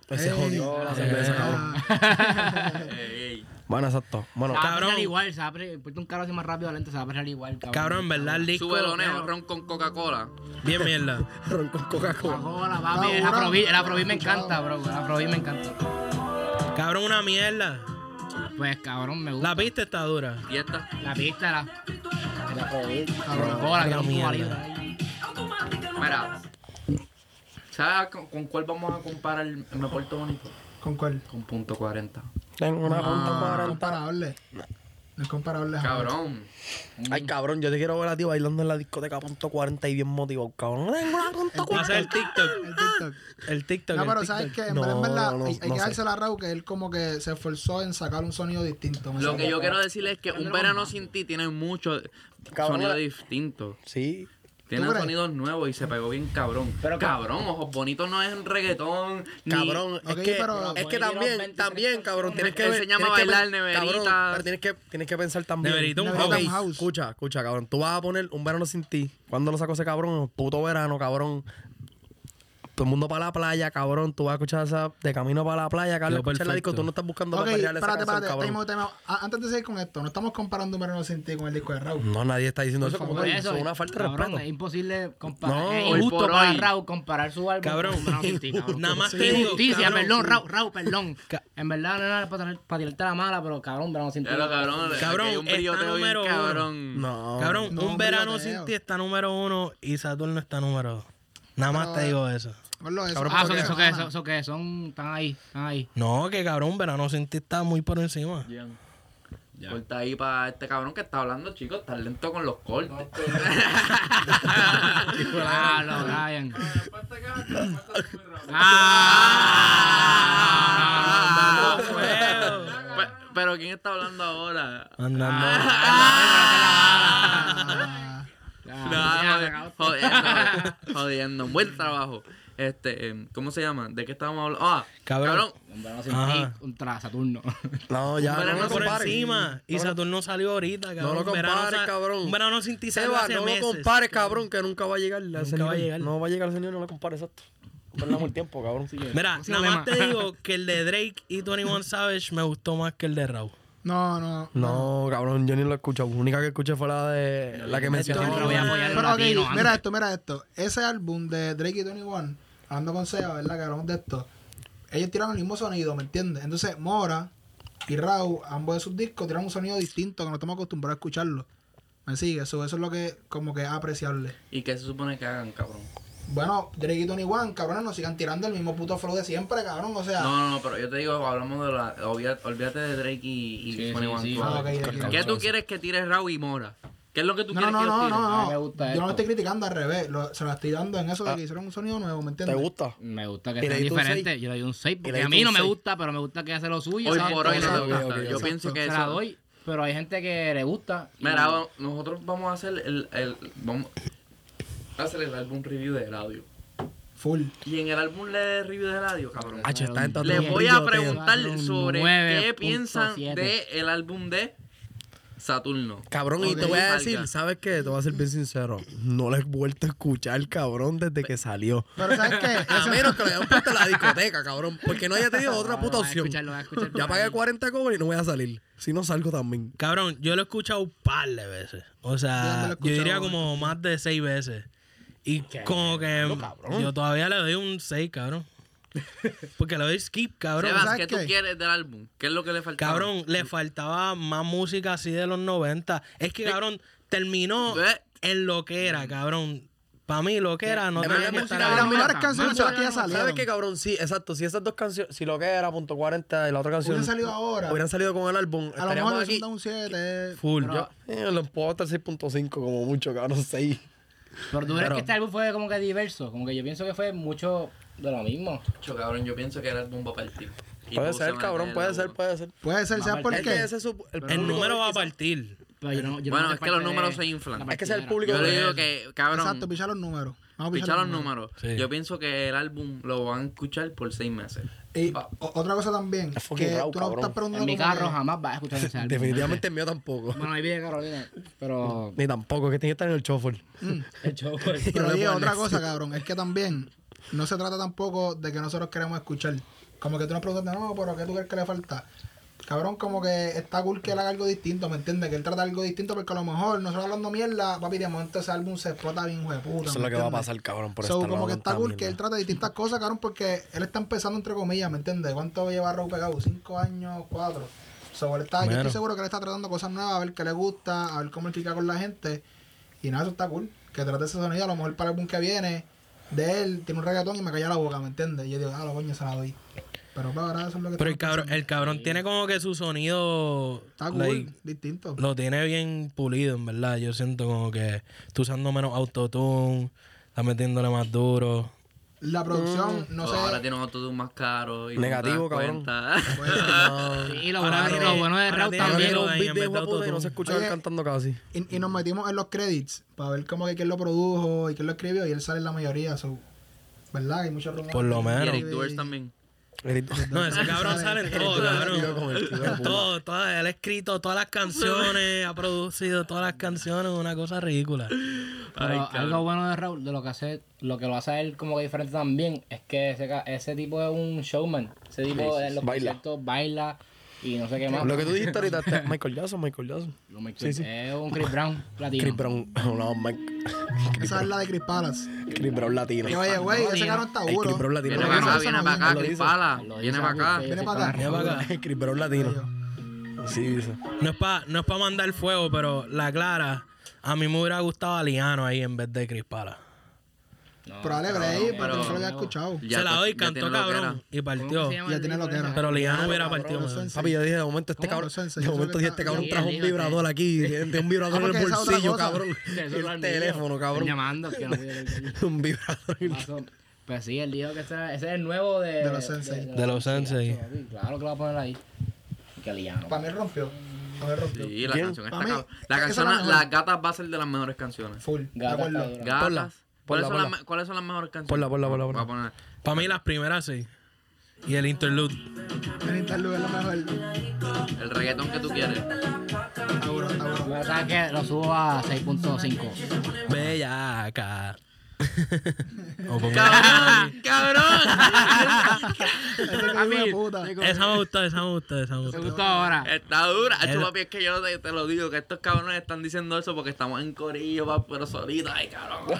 Pues se jodió la cerveza, cabrón. Ey, ey. Bueno, exacto. Bueno, Se va a Cabrón. apreciar igual, se va a ponte un carro así más rápido lento, se va a igual, cabrón. Cabrón, en verdad el disco. Súbelo, Neo, ron con Coca-Cola. Bien mierda. ron con Coca-Cola. Coca-Cola, papi, el Cabrón. Afrobeat, el Afrobeat me encanta, bro, el Afrobeat me encanta. Cabrón, una mierda. Pues, cabrón, me gusta. La pista está dura. Y esta. La pista, la... El Afrobeat, Cabrón. Coca-Cola, que La era un. Mira. ¿Sabes con, con cuál vamos a comparar el Me Porto Bonito? ¿Con cuál? Con punto 40. Tengo una No es 40. comparable. No es comparable. jamás. Cabrón. Ay, cabrón, yo te quiero ver a ti bailando en la discoteca punto 40 y bien motivado, cabrón. Tengo una punto Va a 40. ser el TikTok. El TikTok. El TikTok. No, pero TikTok. sabes que en No, verdad, en verdad, no, no, hay, hay no que dársela a Raúl que él como que se esforzó en sacar un sonido distinto. ¿me Lo que yo quiero decirle es que un verano sin ti tiene mucho Cabrón, sonido distinto. Sí. Tiene sonidos nuevos y se pegó bien cabrón. Pero cabrón, Ojos Bonitos no es un reggaetón. ni- Cabrón, es que, pero- es que también, también, cabrón, tienes que ver. Tienes a bailar, ver- neverita. Cabrón, pero tienes que, tienes que pensar también. Neverita, un house. Escucha, escucha, cabrón. Tú vas a poner un verano sin ti. ¿Cuándo lo sacó ese cabrón? Puto verano, cabrón. Todo el mundo para la playa, cabrón. Tú vas a escuchar esa de camino para la playa. Quedó Escuchar la disco. Tú no estás buscando Ok, para esa espérate, canción, espérate. cabrón. Antes de seguir con esto, no estamos comparando un verano sin ti con el disco de Raúl. No, nadie está diciendo eso. Como que es una falta de respeto. Es imposible comparar. No, injusto por para hoy. Raúl comparar su álbum Cabrón, con un verano sin ti, cabrón. nada más Sí, te digo, Injusticia, cabrón, perdón. Raúl, Raúl, perdón. En verdad no era para, tener- para tirarte la mala, pero cabrón, verano sin ti. Pero cabrón, Cabrón, está número cabrón. No. Cabrón, No, un verano sin ti está número uno y Saturno está número dos. Nada más te digo eso. Eso. Ah, ¿por eso qué? que, son, están ahí, están ahí. No, que cabrón, verano sin ti está muy por encima. Bien. Corta ahí para este cabrón que está hablando, chicos. Está lento con los cortes. Ah, no, Brian. Ah, Ah, Pe- Pero ¿quién está hablando ahora? Andando. Ah, No, jodiendo, jodiendo. Buen trabajo. Este, em, ¿cómo se llama? ¿De qué estábamos hablando? Ah, Cabrón. cabrón. Un verano sin ti, contra Saturno. No, ya. Un verano no lo por compares. encima. Y Saturno salió ahorita, cabrón. No lo Un verano compares, sa- cabrón. Un verano sin ti salió Seba, hace no meses. lo compares, cabrón, que nunca va a llegar. a ese Nunca va a nivel. llegar. No va a llegar ese nivel, no lo compares, exacto. Perdamos el tiempo, cabrón. Mira, Próximo nada más tema. te digo que el de Drake y 21 Savage me gustó más que el de Raúl. No, no. No, cabrón, yo ni lo he escuchado. La única que escuché fue la de la que mencioné. siempre voy a apoyar el Pero ok, latino mira antes. esto, mira esto. Ese álbum de Drake y 21, hablando con Seba, ¿verdad? Que hablamos de esto. Ellos tiraron el mismo sonido, ¿me entiendes? Entonces, Mora y Raúl, ambos de sus discos, tiraron un sonido distinto que no estamos acostumbrados a escucharlo. ¿Me sigue? Eso, eso es lo que como que es apreciable. ¿Y qué se supone que hagan, cabrón? Bueno, Drake y 21, cabrones, nos sigan tirando el mismo puto flow de siempre, cabrón. O sea, No, no, no, pero yo te digo, hablamos de la. olvida- Olvídate de Drake y, y Sí, 21 sí, sí. Club. Ah. ¿Qué tú quieres que tire Raúl y Mora? ¿Qué es lo que tú no, quieres no, que no, ellos no, no. me gusta Yo no lo estoy criticando al revés. Lo- se lo estoy dando en eso de Ah. que hicieron un sonido nuevo, ¿me ¿Te entiendes? gusta? Me gusta que ¿Y le sean diste un diferentes. seis? Yo le doy un 6 ¿Y porque a mí no me gusta, pero me gusta que hace lo suyo. Hoy ¿sabes? por hoy no te gusta. ok, yo pienso que Se la doy, pero hay gente que le gusta. Mira, nosotros vamos a hacer el, el vamos a hacer el álbum review de radio. Full. Y en el álbum de review de radio, cabrón. H, está Les voy a preguntar Un sobre 9.7. qué piensan de el álbum de Saturno. Cabrón, y te voy a decir, ¿sabes qué? Te voy a ser bien sincero. No lo he vuelto a escuchar, cabrón, desde que salió. Pero ¿sabes qué? A menos que lo hayan puesto en la discoteca, cabrón. Porque no haya tenido otra Ah, puta voy a opción. escucharlo, voy a escuchar Ya pagué ahí. 40 cobres y no voy a salir. Si no salgo también. Cabrón, yo lo he escuchado un par de veces. O ¿Dónde lo sea, yo diría como más de seis veces. Y como que yo todavía le doy un 6, cabrón. Porque le doy skip, cabrón. Sebas, ¿sabes ¿qué tú qué? quieres del álbum? ¿Qué es lo que le falta? Cabrón, le faltaba más música así de los 90. Es que, cabrón, terminó en lo que era, cabrón. Para mí, lo que era no En tenía que música estar de ahí. las mejores canciones son las que ya salieron. ¿Sabes qué, cabrón? Sí, exacto. Si esas dos canciones, si lo que era punto 40 y la otra canción Hubieran salido ahora. hubieran salido con el álbum, A lo estaríamos mejor aquí. un down 7. Full. Yo eh, lo puedo hasta el 6.5 como mucho, cabrón, 6. Pero tú crees que este álbum fue como que diverso. Como que yo pienso que fue mucho de lo mismo. Yo, cabrón, yo pienso que el álbum va a partir. Puede ser, cabrón, puede ser, puede ser. Puede ser, ¿sabes por qué? ese es su, el, El número va a partir. Pero yo no, yo no Bueno, es que los de- números se inflan. la Es que es el público Yo le digo que, cabrón, Exacto, picha los números. Vamos a picha los números. Sí. Yo pienso que el álbum lo van a escuchar por seis meses. Y o- otra cosa también, Es que tú no estás preguntando En mi carro jamás vas a escuchar ese álbum. Definitivamente el mío tampoco. Bueno, ahí viene Carolina. Pero. Ni tampoco, que tiene que estar en el chofer. El fue- Y no Pero ponen otra cosa, cabrón, es que también no se trata tampoco de que nosotros queremos escuchar. Como que tú nos preguntas, no, pero ¿qué tú crees que le falta? Cabrón, como que está cool que él haga algo distinto, ¿me entiendes? Que él trata algo distinto porque a lo mejor nosotros hablando mierda, papi, de momento ese álbum se explota bien, hijo de puta. Eso es ¿me lo que va a pasar, cabrón, por So, estar como que está cool que él trata distintas cosas, cabrón, porque él está empezando entre comillas, ¿me entiendes? ¿Cuánto lleva Raúl pegado? ¿Cinco años? ¿Cuatro? So, él está, yo estoy seguro que él está tratando cosas nuevas, a ver qué le gusta, a ver cómo él clica con la gente. Y nada, eso está cool. Que trate ese sonido, a lo mejor para el álbum que viene, de él, tiene un reggaetón y me calla la boca, ¿me entiendes? Y yo digo, ah, lo coño, se la doy. Pero claro, ahora eso es lo que Pero el cabrón, pensando. el cabrón tiene como que su sonido Está cool, like, distinto. lo tiene bien pulido, en verdad. Yo siento como que está usando menos autotune, está metiéndole más duro. La producción, no O sé. Ahora tiene un autotune más caro. Y Negativo, no te das cabrón. cuenta. pues, Sí, lo Ahora bueno, tiene- lo bueno de ahora tiene también. tiene un ahí beat en de vez de y no autotune. se escucha él Oye, cantando casi. Y, y nos metimos en los credits para ver cómo que quién lo produjo y quién lo escribió y él sale en la mayoría. So, ¿Verdad? Hay muchos rumores. Por lo Y menos. Eric Duers también. No, ese cabrón sale en todo, cabrón. Todo, todo, él ha escrito todas las canciones, ha producido todas las canciones, una cosa ridícula. Pero algo bueno de Raúl, de lo que hace, lo que lo hace a él como que diferente también, es que ese, ese tipo es un showman. Ese tipo en los Baila. conciertos baila y no sé qué más. Lo que tú dijiste ahorita, este, Michael Jackson, Michael Jackson. Es un Chris Brown latino. Chris Brown, no, Mike. Esa es la de Chris Palace. Chris Brown latino. Y oye, güey, ese cabrón está duro. Chris Brown latino. Viene para acá, viene para viene, acá, Chris dice. Pala. Lo Viene para acá. Viene para acá. Mira para acá. Chris Brown latino. Sí, dice. No es para no es pa mandar fuego, pero la clara, a mí me hubiera gustado a Liano ahí en vez de Chris Pala. No, Pero dale, Bray, pero- porque no se lo había escuchado. Ya Se la doy, cantó cabrón y ¿Cómo que partió. Ya tiene lo que era. Pero Liano hubiera partido. Papi, yo dije, de momento este cabrón. De momento dije, este cabrón Sí, trajo un vibrador aquí. Tiene un vibrador en el bolsillo, cabrón. El teléfono, cabrón. Llamando, que no. Un vibrador. Pues sí, él dijo que ese, era- ese es el nuevo de, De los sensei. De los sensei. Claro que lo va a poner ahí. Que liano. Para mí rompió. Para mí rompió. Sí, la ¿Quién? canción está cabrón. La canción. Las gatas va a ser de las mejores canciones. Full. De Gata acuerdo. está dura. Gatas. ¿Cuáles, son. Las, me- ¿Cuáles son las mejores canciones? Ponla, ponla, ponla, Voy a ponla. poner. Para mí las primeras sí. Y el interlude. El interlude es lo mejor. El reggaetón que tú quieres. ¿Sabes qué? Lo subo a 6.5. Bellaca. o pongo- ¡Cabrón! ¡Cabrón! De puta. esa me gustó, esa me gustó, esa me ¿Te gustó. gustó ahora? Está dura. Hacho, papi, es que yo te, te lo digo, que estos cabrones están diciendo eso porque estamos en corillo, papi, pero solitos. Ay, cabrón.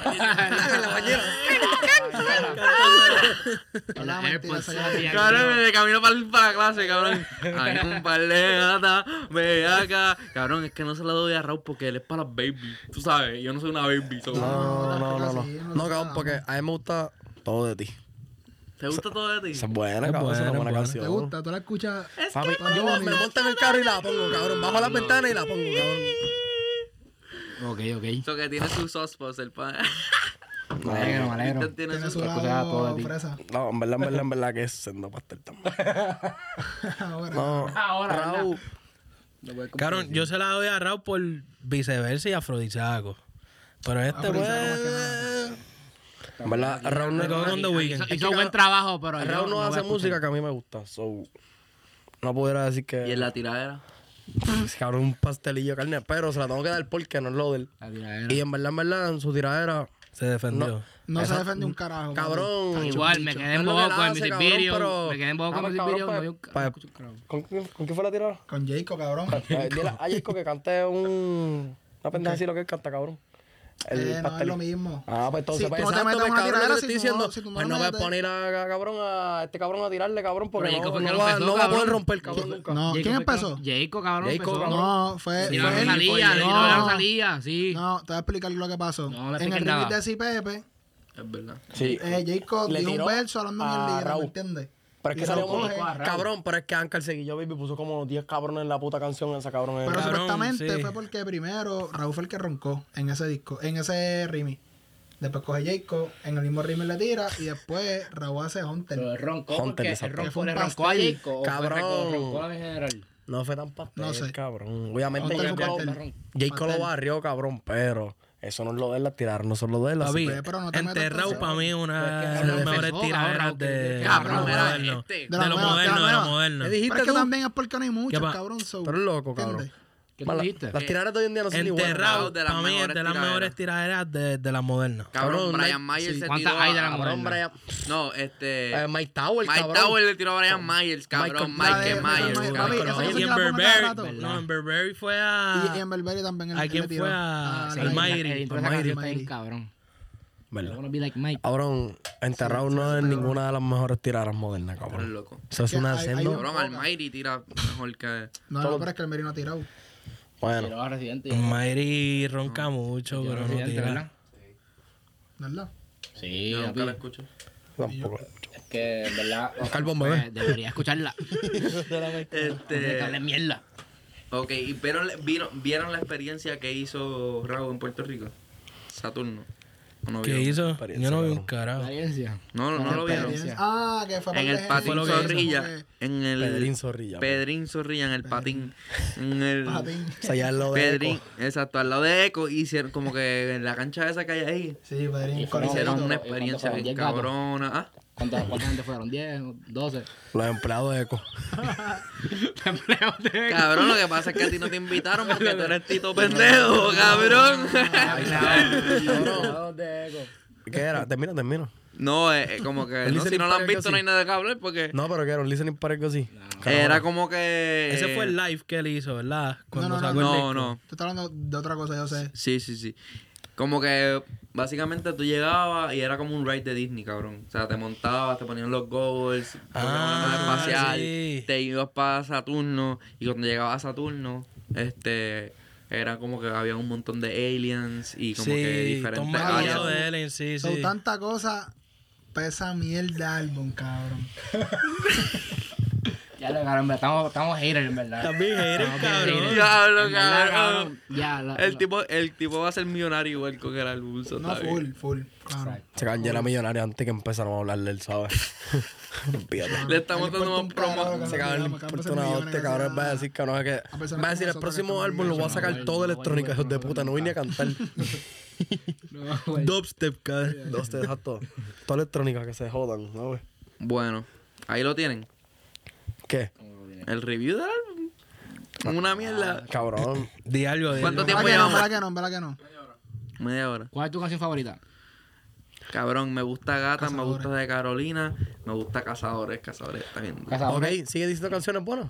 La mentira, esa ya la- Cabrón, de camino para, para la clase, cabrón. Hay un par de gatas, ve acá. Cabrón, es que no se lo doy a Raúl porque él es para las baby. Tú sabes, yo no soy una baby. so- No, no, no, no No, cabrón, porque a mí me gusta todo de ti. ¿Te gusta todo de ti? Esa es buena, Es cabrón. Esa es una buena, es ¿Te canción. gusta? ¿Tú la escuchas? Papi, yo me monto en el carro y la pongo, cabrón. Bajo las ventanas y la pongo, cabrón. Ok, ok. Eso que tiene sus sospos, el pan. Me alegro, me alegro. Tiene su escuchas a todo lado de ti. fresa. No, en verdad, en verdad, en verdad que es sendo pastel también. Ahora. No, Ahora. Raúl. Cabrón, yo se la doy a Raúl por viceversa y afrodisíaco. Pero este, pues. En verdad, Raúl no, The. Hizo, hizo buen trabajo, pero. Raúl no hace música que a mí me gusta. So, no pudiera decir que. Y en la tiradera. es cabrón, un pastelillo de carne. Pero se la tengo que dar porque no es lo de él. La tiradera. Y en verdad, en verdad, en su tiradera. Se defendió. No se Esa- defiende un carajo. Cabrón. Igual, me quedé en es bobo con el music video. pero- Me quedé en bobo con el pues, music video. no pues. ¿Con, quién- ¿Con quién fue la tirada? Con Jacob, cabrón. Eh, Dile a Jacob que cante un. Una pendeja así lo que él canta, cabrón. El Eh, no es lo mismo. Ah, pues entonces, Si pues, tú no te metes en pues, cabrón, si estoy diciendo, si no pues no puedes metes- poner a, a- cabrón, a este cabrón a tirarle, cabrón, porque no, no, va, empezó, no va a poder cabrón. romper, cabrón, nunca. No, Jacob ¿quién empezó? Jacob, cabrón. Jacob, empezó. cabrón. No, fue. Si fue no él. salía, si no, no salía, sí. No, te voy a explicar lo que pasó. No, en el nada. de Si Pepe, Es verdad. Sí. eh, Jacob Le dio un tiró verso hablando a mierdita, ¿me entiendes? Pero es que salió muy cabrón, pero es que Ancar Seguillo Baby puso como 10 cabrones en la puta canción esa cabrón. Pero Cabrón, supuestamente sí. fue porque primero Raúl fue el que roncó en ese disco, en ese remix. Después coge Jacob, en el mismo remix le tira y después Raúl hace Hunter. Pero roncó Hunter, porque roncó, Fue un le roncó a. Jacob. Cabrón. roncó- roncó en general. No fue tan pastel, No sé. cabrón. Obviamente Jacob. Jacob lo barrió, cabrón, pero eso no es lo de él, las tiradas no son lo de así Papi, pero no te metas enterrado para mí Pero una de las mejores tiraderas que- de, lo moderno. este. De la lo la moderno, de lo moderno. ¿Qué Pero dijiste es que también es porque no hay mucho, pa- cabrón. eres loco, cabrón. ¿Qué tú Mala- dijiste? Las tiraderas de hoy en día no son ni buenas. Enterrado, de las para mí, es mejores de las tiraderas. mejores tiraderas de, de las modernas. Cabrón, Cabrón, Brian Myers sí. se ¿Cuántas tiró hay de a- la Cabrón, moderna? Brian- No, este... eh, Mike Towers, Mike cabrón. Tower le tiró a Brian Myers, cabrón. De- Mike Mike- Myers, Mike- cabrón. Sé Y en Burberry, no, en Burberry fue a... y en Burberry también. el- ¿A él quién le tiró. fue? A- Ah, al la- Mayri. El intro de Al esa canción está Mayri. bien cabrón. I ¿Verdad? wanna be like Mike. Cabrón, enterrado no es ninguna de las mejores tiraderas modernas, cabrón. loco. Eso es que una hay- un- Cabrón, Almighty tira mejor que... No, no, pero es que el Merino ha tirado. Bueno, a Residente. Mayri ronca mucho, Tiró a pero no Residente, tira. ¿verdad? ¿Verdad? Sí, Yo nunca papi. la escucho. tampoco. Es que, en verdad... Calvón, pues, bebé. Debería escucharla. De Este... darle mierda. Ok, ¿y vieron, vieron, vieron la experiencia que hizo Raúl en Puerto Rico? Saturno. ¿O no ¿Qué hizo? Yo no vi un carajo. Experiencia. No, no, no lo vieron. Experiencia. Ah, que fue En el patín Fue lo que hizo. zorrilla. En el... Pedrín Zorrilla. Pedrín Zorrilla en el patín. En el... Patín. O sea, ya es lo de Pedrín, Eco. exacto, al lado de Eco, hicieron como que en la cancha esa que hay ahí, Sí, Pedrín. Hicieron ¿cuánto- una experiencia bien cabrona. Ah, ¿Cuánta, ¿Cuánta gente fueron? ¿10? ¿12? Los empleados de Eco. Empleados de Cabrón, lo que pasa es que a ti no te invitaron porque tú eres tito pendejo, cabrón. De Eco. ¿Qué era? Termina, termina. No, eh, eh, como que no, si no lo han visto que no hay sí. nada que hablar porque No, pero que era un listening para algo así. era como que... Ese fue el live que él hizo, ¿verdad? Cuando no, no, sacó No, disco. no. Tú estás hablando de otra cosa, yo sé. Sí, sí, sí. Como que básicamente tú llegabas y era como un ride de Disney, cabrón. O sea, te montabas, te ponían los goggles, ponían una nave Ah, espacial, sí. te ibas para Saturno y cuando llegabas a Saturno, este, era como que había un montón de aliens y como que diferentes áreas. de Ellen, sí, Son sí. tanta cosa pesa mierda álbum, cabrón. Ya lo cabrón, estamos, estamos haters, en verdad. También cabrón. haters. Diablo, En verdad, cabrón. Ya, la- El la- tipo, el tipo va a ser millonario igual con el álbum. No, full, full. Claro. Se ya era millonario antes que empezáramos a hablar de él, ¿sabes? Le estamos dando más promo. Ese cabrón hostia, millones cabrón. Va a decir, cabrón, que... Va a decir, el próximo álbum lo voy a sacar todo electrónico, hijos de puta. No vine a cantar. Dubstep, cabrón. Dos, te exacto. Todo electrónica, que se jodan, ¿no, güey? Bueno, ahí lo tienen. ¿Qué? El review del álbum. Una mierda. Cabrón. Di algo de ¿Cuánto tiempo ¿Verdad que no? llevamos? ¿Verdad que no? ¿Verdad que no? Media hora. ¿Cuál es tu canción favorita? Cabrón, me gusta Gata, me gusta de Carolina, me gusta Cazadores, Cazadores está bien. duro. Casa Ok, sigue diciendo canciones buenas.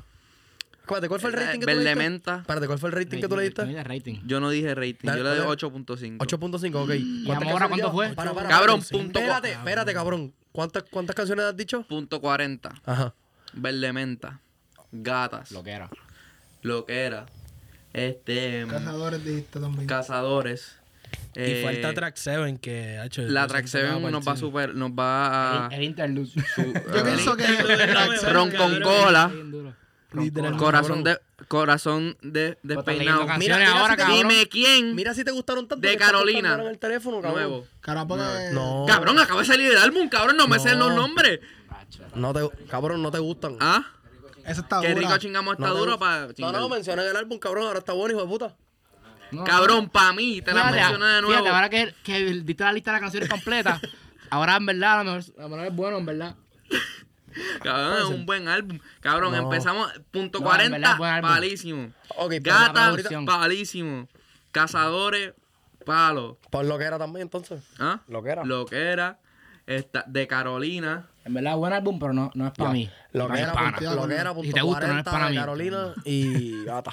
Espérate, ¿cuál fue el rating que tú le Verde diste? Menta. Espérate, ¿cuál fue el rating que tú le diste? Rating. Yo no dije rating, Dale, yo le doy dale. 8.5. 8.5, ok. ¿Y ¿Cuántas Amora canciones cuánto lleva? fue? Para, para, Cabrón, punto Espérate, espérate, cabrón. ¿Cuántas, ¿Cuántas canciones has dicho? Punto 40. Ajá. Verde Menta. Gatas. Lo que era. Lo que era. Este. Cazadores dijiste también. Cazadores. Y eh, falta Track 7, que ha hecho. La Track 7 nos va a super, nos va a. El, el interlude. Yo pienso que... Ron con cola. Corazón de. Corazón de despeinado. Mira, mira ahora, si. Dime quién. Mira si te gustaron tanto. De Carolina. el teléfono, cabrón. Nuevo. Porque... No. Cabrón, acaba de salir el álbum, cabrón. No me No. sé los nombres. No te, cabrón, no te gustan. Ah. Esa está Qué rico chingamos te duro para No, chingar. no, mencionan el álbum, cabrón. Ahora está bueno, hijo de puta. No, Cabrón, pa' mí, te la Fíjate, mencioné de nuevo. Fíjate, ahora que, que diste la lista de las canciones completa, ahora en verdad, a lo mejor, a lo mejor es bueno, en verdad. Cabrón, es un buen álbum. Cabrón, No. empezamos punto No, en verdad, 40, buen álbum. palísimo. Ok, pero la Gata, producción. palísimo. Cazadores, palo. Por lo que era también, entonces. ¿Ah? Lo que Esta, de Carolina. En verdad, buen álbum, pero no, no es para mí. Lo que era, lo que era, Si te gusta, no es 40 para mí. Carolina y gata.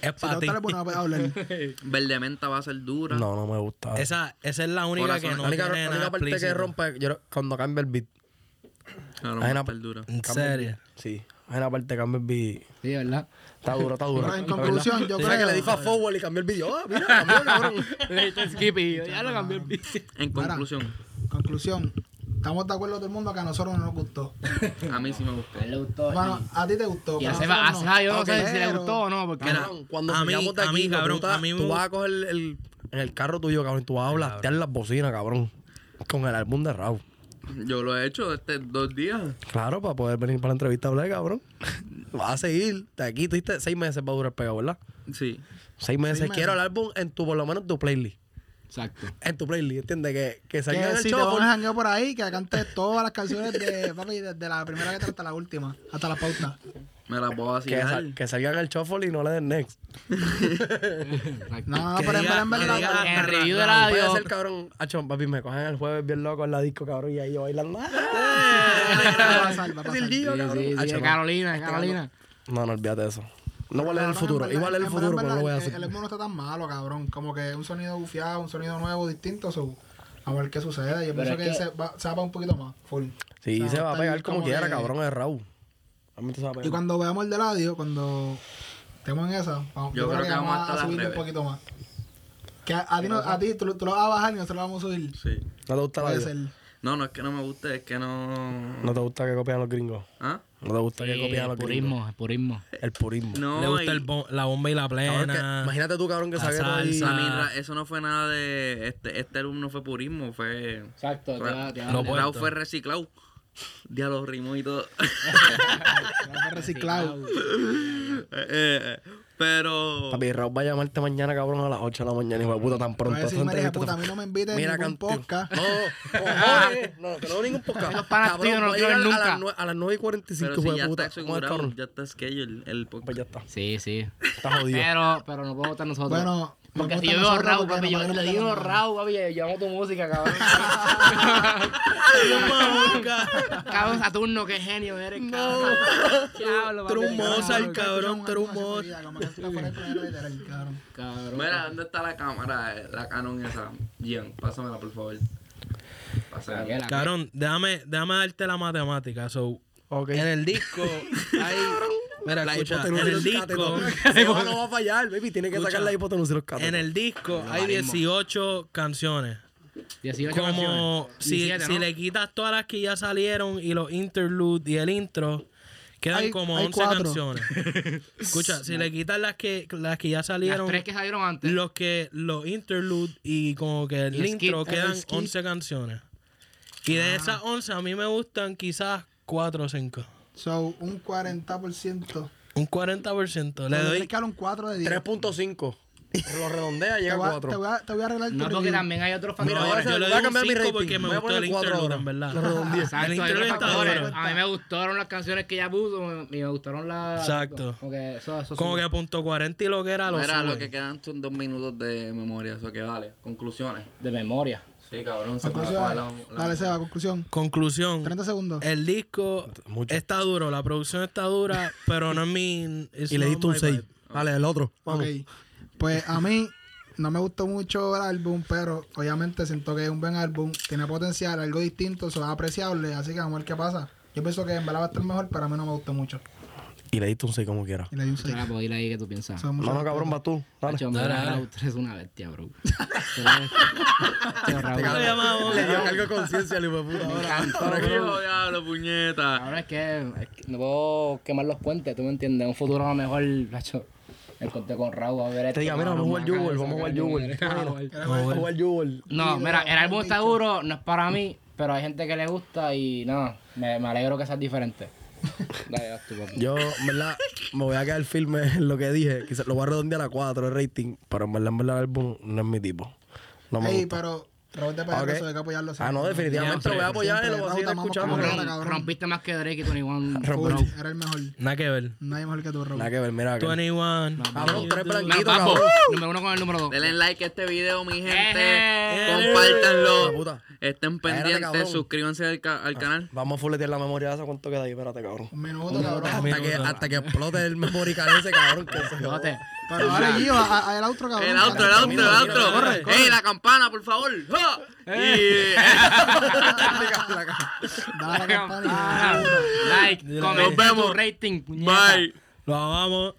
Es para ti. pues no. Verde Menta va a ser dura. No, no me gusta. Esa, esa es la única Corazón. que no la única, tiene la nada única parte que rompe yo, cuando cambia el beat. Cabrón, Hay va a una- dura. En serio. beat. Sí. Hay una parte que cambia el beat. Sí, ¿verdad? Está duro, está duro. Pero en conclusión, yo O sea, que creo- le di fast forward y cambió el video. Ah, mira, cambió, cabrón. Le diste skip y yo, ya lo cambié el beat. En conclusión, Conclusión. Estamos de acuerdo todo el mundo que a nosotros no nos gustó. a mí sí me gustó. A él le gustó. Bueno, a ti te gustó. y a a Seba, a nosotros Seba yo no sé si le gustó o no, porque... Cabrón, cuando a mí- de a mí, aquí, cabrón, puta, a mí tú vas a coger el, en el carro tuyo, cabrón, tú vas a blastear las bocinas, cabrón. Con el álbum de Raúl. Yo lo he hecho este dos días. Claro, para poder venir para la entrevista a hablar, cabrón. Vas a seguir. De aquí tú dijiste seis meses va a durar pegado, ¿verdad? Sí. Seis meses. meses. Quiero el álbum en tu, por lo menos en tu playlist. Exacto. En tu playlist, ¿entiendes? Que, que salga en Que el si a janguear por ahí, que cantes todas las canciones de papi, desde la primera letra hasta la última, hasta la pauta. Me la puedo Que, vacilar. sal- que salgan el shuffle y no le den next. No, no, Que pero en verdad, en que verdad. En review de Puede radio. ser, cabrón. Acho, papi, me cogen el jueves bien loco en la disco, cabrón, y ahí yo bailando. Va a pasar, va a Es el pasar. Carolina, de Carolina. No, no olvídate de eso. No vale el Cabrón, futuro. en verdad- Igual el en futuro, verdad, pero no lo voy a el- hacer. El álbum no está tan malo, cabrón. Como que un sonido bufiado, un sonido nuevo, distinto. so, a ver qué sucede. Yo pienso es que, que- se va, se va un poquito más. Full. Sí, O sea, se va a pegar como como quiera, que- cabrón, es Raúl. Realmente se va a pegar. Y cuando veamos el de radio, cuando estemos en esa, vamos, Yo creo que vamos a estar subir un poquito más. Que a, a ti, no- a ti tú, tú lo vas a bajar y nosotros lo vamos a subir. Sí. ¿No te gusta la. No, no es que no me guste, es que no. ¿No te gusta que copian los gringos? ¿Ah? ¿No te gusta que Sí, copian el los purismo, el purismo. El purismo. No, Le gusta y- el bo- la bomba y la Cabrón, que- plena. imagínate tú, cabrón, que La saque todo ahí. salsa. A mí, ra- eso no fue nada de. Este, este álbum no fue purismo, fue. Exacto, Lo te va- Raúl puesto. fue reciclado. Diablo, rimos y todo. Reciclado. Eh, eh, pero. Papi, Raúl va a llamarte mañana, cabrón, a las 8 de la mañana, hijo de puta, tan pronto. decir, entrevista puta, a mí no me invites Mira, ningún podcast. No, cojones. No, que no ningún podcast. Los panas Cabrón, tuyos no voy a nunca. A las, a las 9 y 45, Pero si hijo de ya puta. está ya está schedule el Pues podcast. ya está. Sí, sí. Está jodido. Pero, pero no podemos estar nosotros. Bueno, porque si yo veo Raúl, porque papi, yo le digo. Raúl, papi, yo amo tu música, cabrón. cabrón, Saturno, qué genio eres, cabrón. Diablo, Tú eres un papi, Mozart, cabrón, cabrón, literal, cabrón. Mira, ¿dónde está la cámara? eh, La Canon esa. Gian, pásamela, por favor. Pásamela. Cabrón, déjame, déjame darte la matemática. So, Ok. En el disco hay. Mira, La escucha, hipotenusa en el disco. Seba no va a fallar, baby. Tiene que Escucha, sacar la hipotenusa y los catetos. En el disco hay Logaritmo. 18 canciones. 18 Como canciones. si, 17, si ¿no? le quitas todas las que ya salieron y los interludes y el intro, quedan Hay- como hay 11 cuatro. canciones. Escucha, si le quitas las que las que ya Las salieron, tres que salieron antes. los que los interludes y como que el el intro skit, quedan el skit. 11 canciones. Y de esas 11 a mí me gustan quizás 4 o 5. So, un 40%. Un 40%. Le doy un 4 de 10. 3.5. Lo redondea, llega a a, te, 4. voy a, te voy a arreglar tu No, porque review. también hay otros Mira, factores. voy a, hacer- yo le voy a doy un cambiar mi cinco rating. porque me voy a gustó el poner 4 interlude, ahora. en verdad. Lo redondeé. Exacto, El hay interlude está factores. duro. A mí me gustaron las canciones que ella puso y me gustaron las... Exacto. Como que eso, eso Como sube. que a punto 40 y lo que era lo Mira, lo suben. que quedan son dos minutos de memoria, eso que vale. Conclusiones. De memoria. Sí, cabrón, se me Conclusión. va la, la- Dale, Seba, conclusión. Conclusión. 30 segundos. El disco Mucho. está duro, la producción está dura, pero no es mi... Y le diste un my 6. vibe. Dale, el otro. Vamos. Ok. Pues a mí no me gustó mucho el álbum, pero obviamente siento que es un buen álbum. Tiene potencial, algo distinto, eso es apreciable. Así que vamos a ver qué pasa. Yo pienso que en verdad va a estar mejor, pero a mí no me gustó mucho. Y le diste un 6 como quiera. Y le di un 6. la puedo ir ahí que tú piensas. No, no, cabrón, va tú. Dale. Macho, Dale, dale. Raúl, tú eres una bestia, bro. Tío, Raúl. Llamamos. Le dio cargo de conciencia al hijo de puta. ahora. Ahora yo diablo, puñeta. Ahora es que, es que no puedo quemar los puentes, ¿tú me entiendes? En un futuro a lo mejor, macho, encontré con Raúl a ver esto. Te diga, mira, vamos a jugar me vamos a jugar sacar Vamos a jugar Juggle. No, Sí, mira, el álbum está duro, no es para mí, pero hay gente que le gusta y no, me, me alegro que seas diferente. Dale, vas tú, papi. Yo, en verdad, me voy a quedar firme en lo que dije. Quizás lo voy a redondear a 4 el rating. Pero en verdad, en verdad, el álbum no es mi tipo. No me Ey, gusta. pero Raúl de PR, Ok. eso hay que apoyarlo. Ah, no, definitivamente lo voy a apoyar y lo voy a seguir escuchando. Rompiste más que Drake y 21. Rompí. Full, Era el mejor. Nada que ver. Nadie mejor que tú, Raúl. Nada que ver, mira. que- 21. Cabrón, tres blanquitos, vamos, cabrón. número uno con el número dos. Denle like a este video, mi gente. Eh. Compártanlo. Estén pendientes. Suscríbanse al, ca- al canal. Vamos a fuletear la memoria de esa. ¿Cuánto queda ahí? Espérate, cabrón. Un minuto, cabrón. Hasta que, hasta que explote el memory card ese, cabrón. Que se. Pero ahora Gio, a- a- el outro, cabrón. El outro, el outro, el outro. corre, corre. ¡Ey, la campana, por favor! ¡Ja! Y... Dale la campana Ah, like, Nos vemos. rating. puñeta. Bye. Lo vamos.